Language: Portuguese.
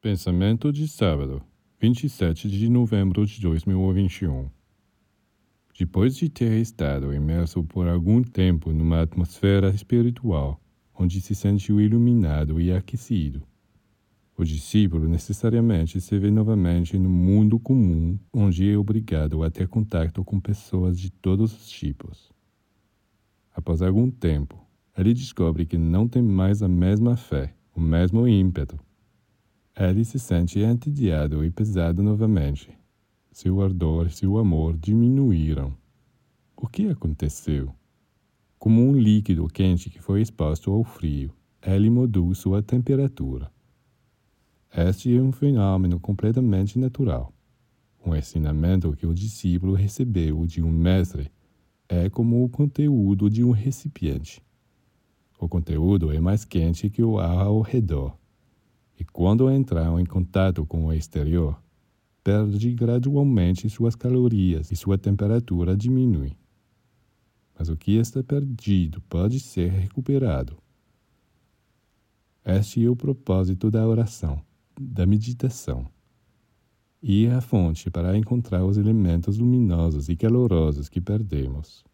Pensamento de sábado, 27 de novembro de 2021. Depois de ter estado imerso por algum tempo numa atmosfera espiritual, onde se sentiu iluminado e aquecido, o discípulo necessariamente se vê novamente no mundo comum, onde é obrigado a ter contato com pessoas de todos os tipos. Após algum tempo, ele descobre que não tem mais a mesma fé, o mesmo ímpeto, ele se sente entediado e pesado novamente. Seu ardor e seu amor diminuíram. O que aconteceu? Como um líquido quente que foi exposto ao frio, ele mudou sua temperatura. Este é um fenômeno completamente natural. Um ensinamento que o discípulo recebeu de um mestre é como o conteúdo de um recipiente. O conteúdo é mais quente que o ar ao redor e quando entram em contato com o exterior, perde gradualmente suas calorias e sua temperatura diminui. Mas o que está perdido pode ser recuperado. Este é o propósito da oração, da meditação. Ir à fonte para encontrar os elementos luminosos e calorosos que perdemos.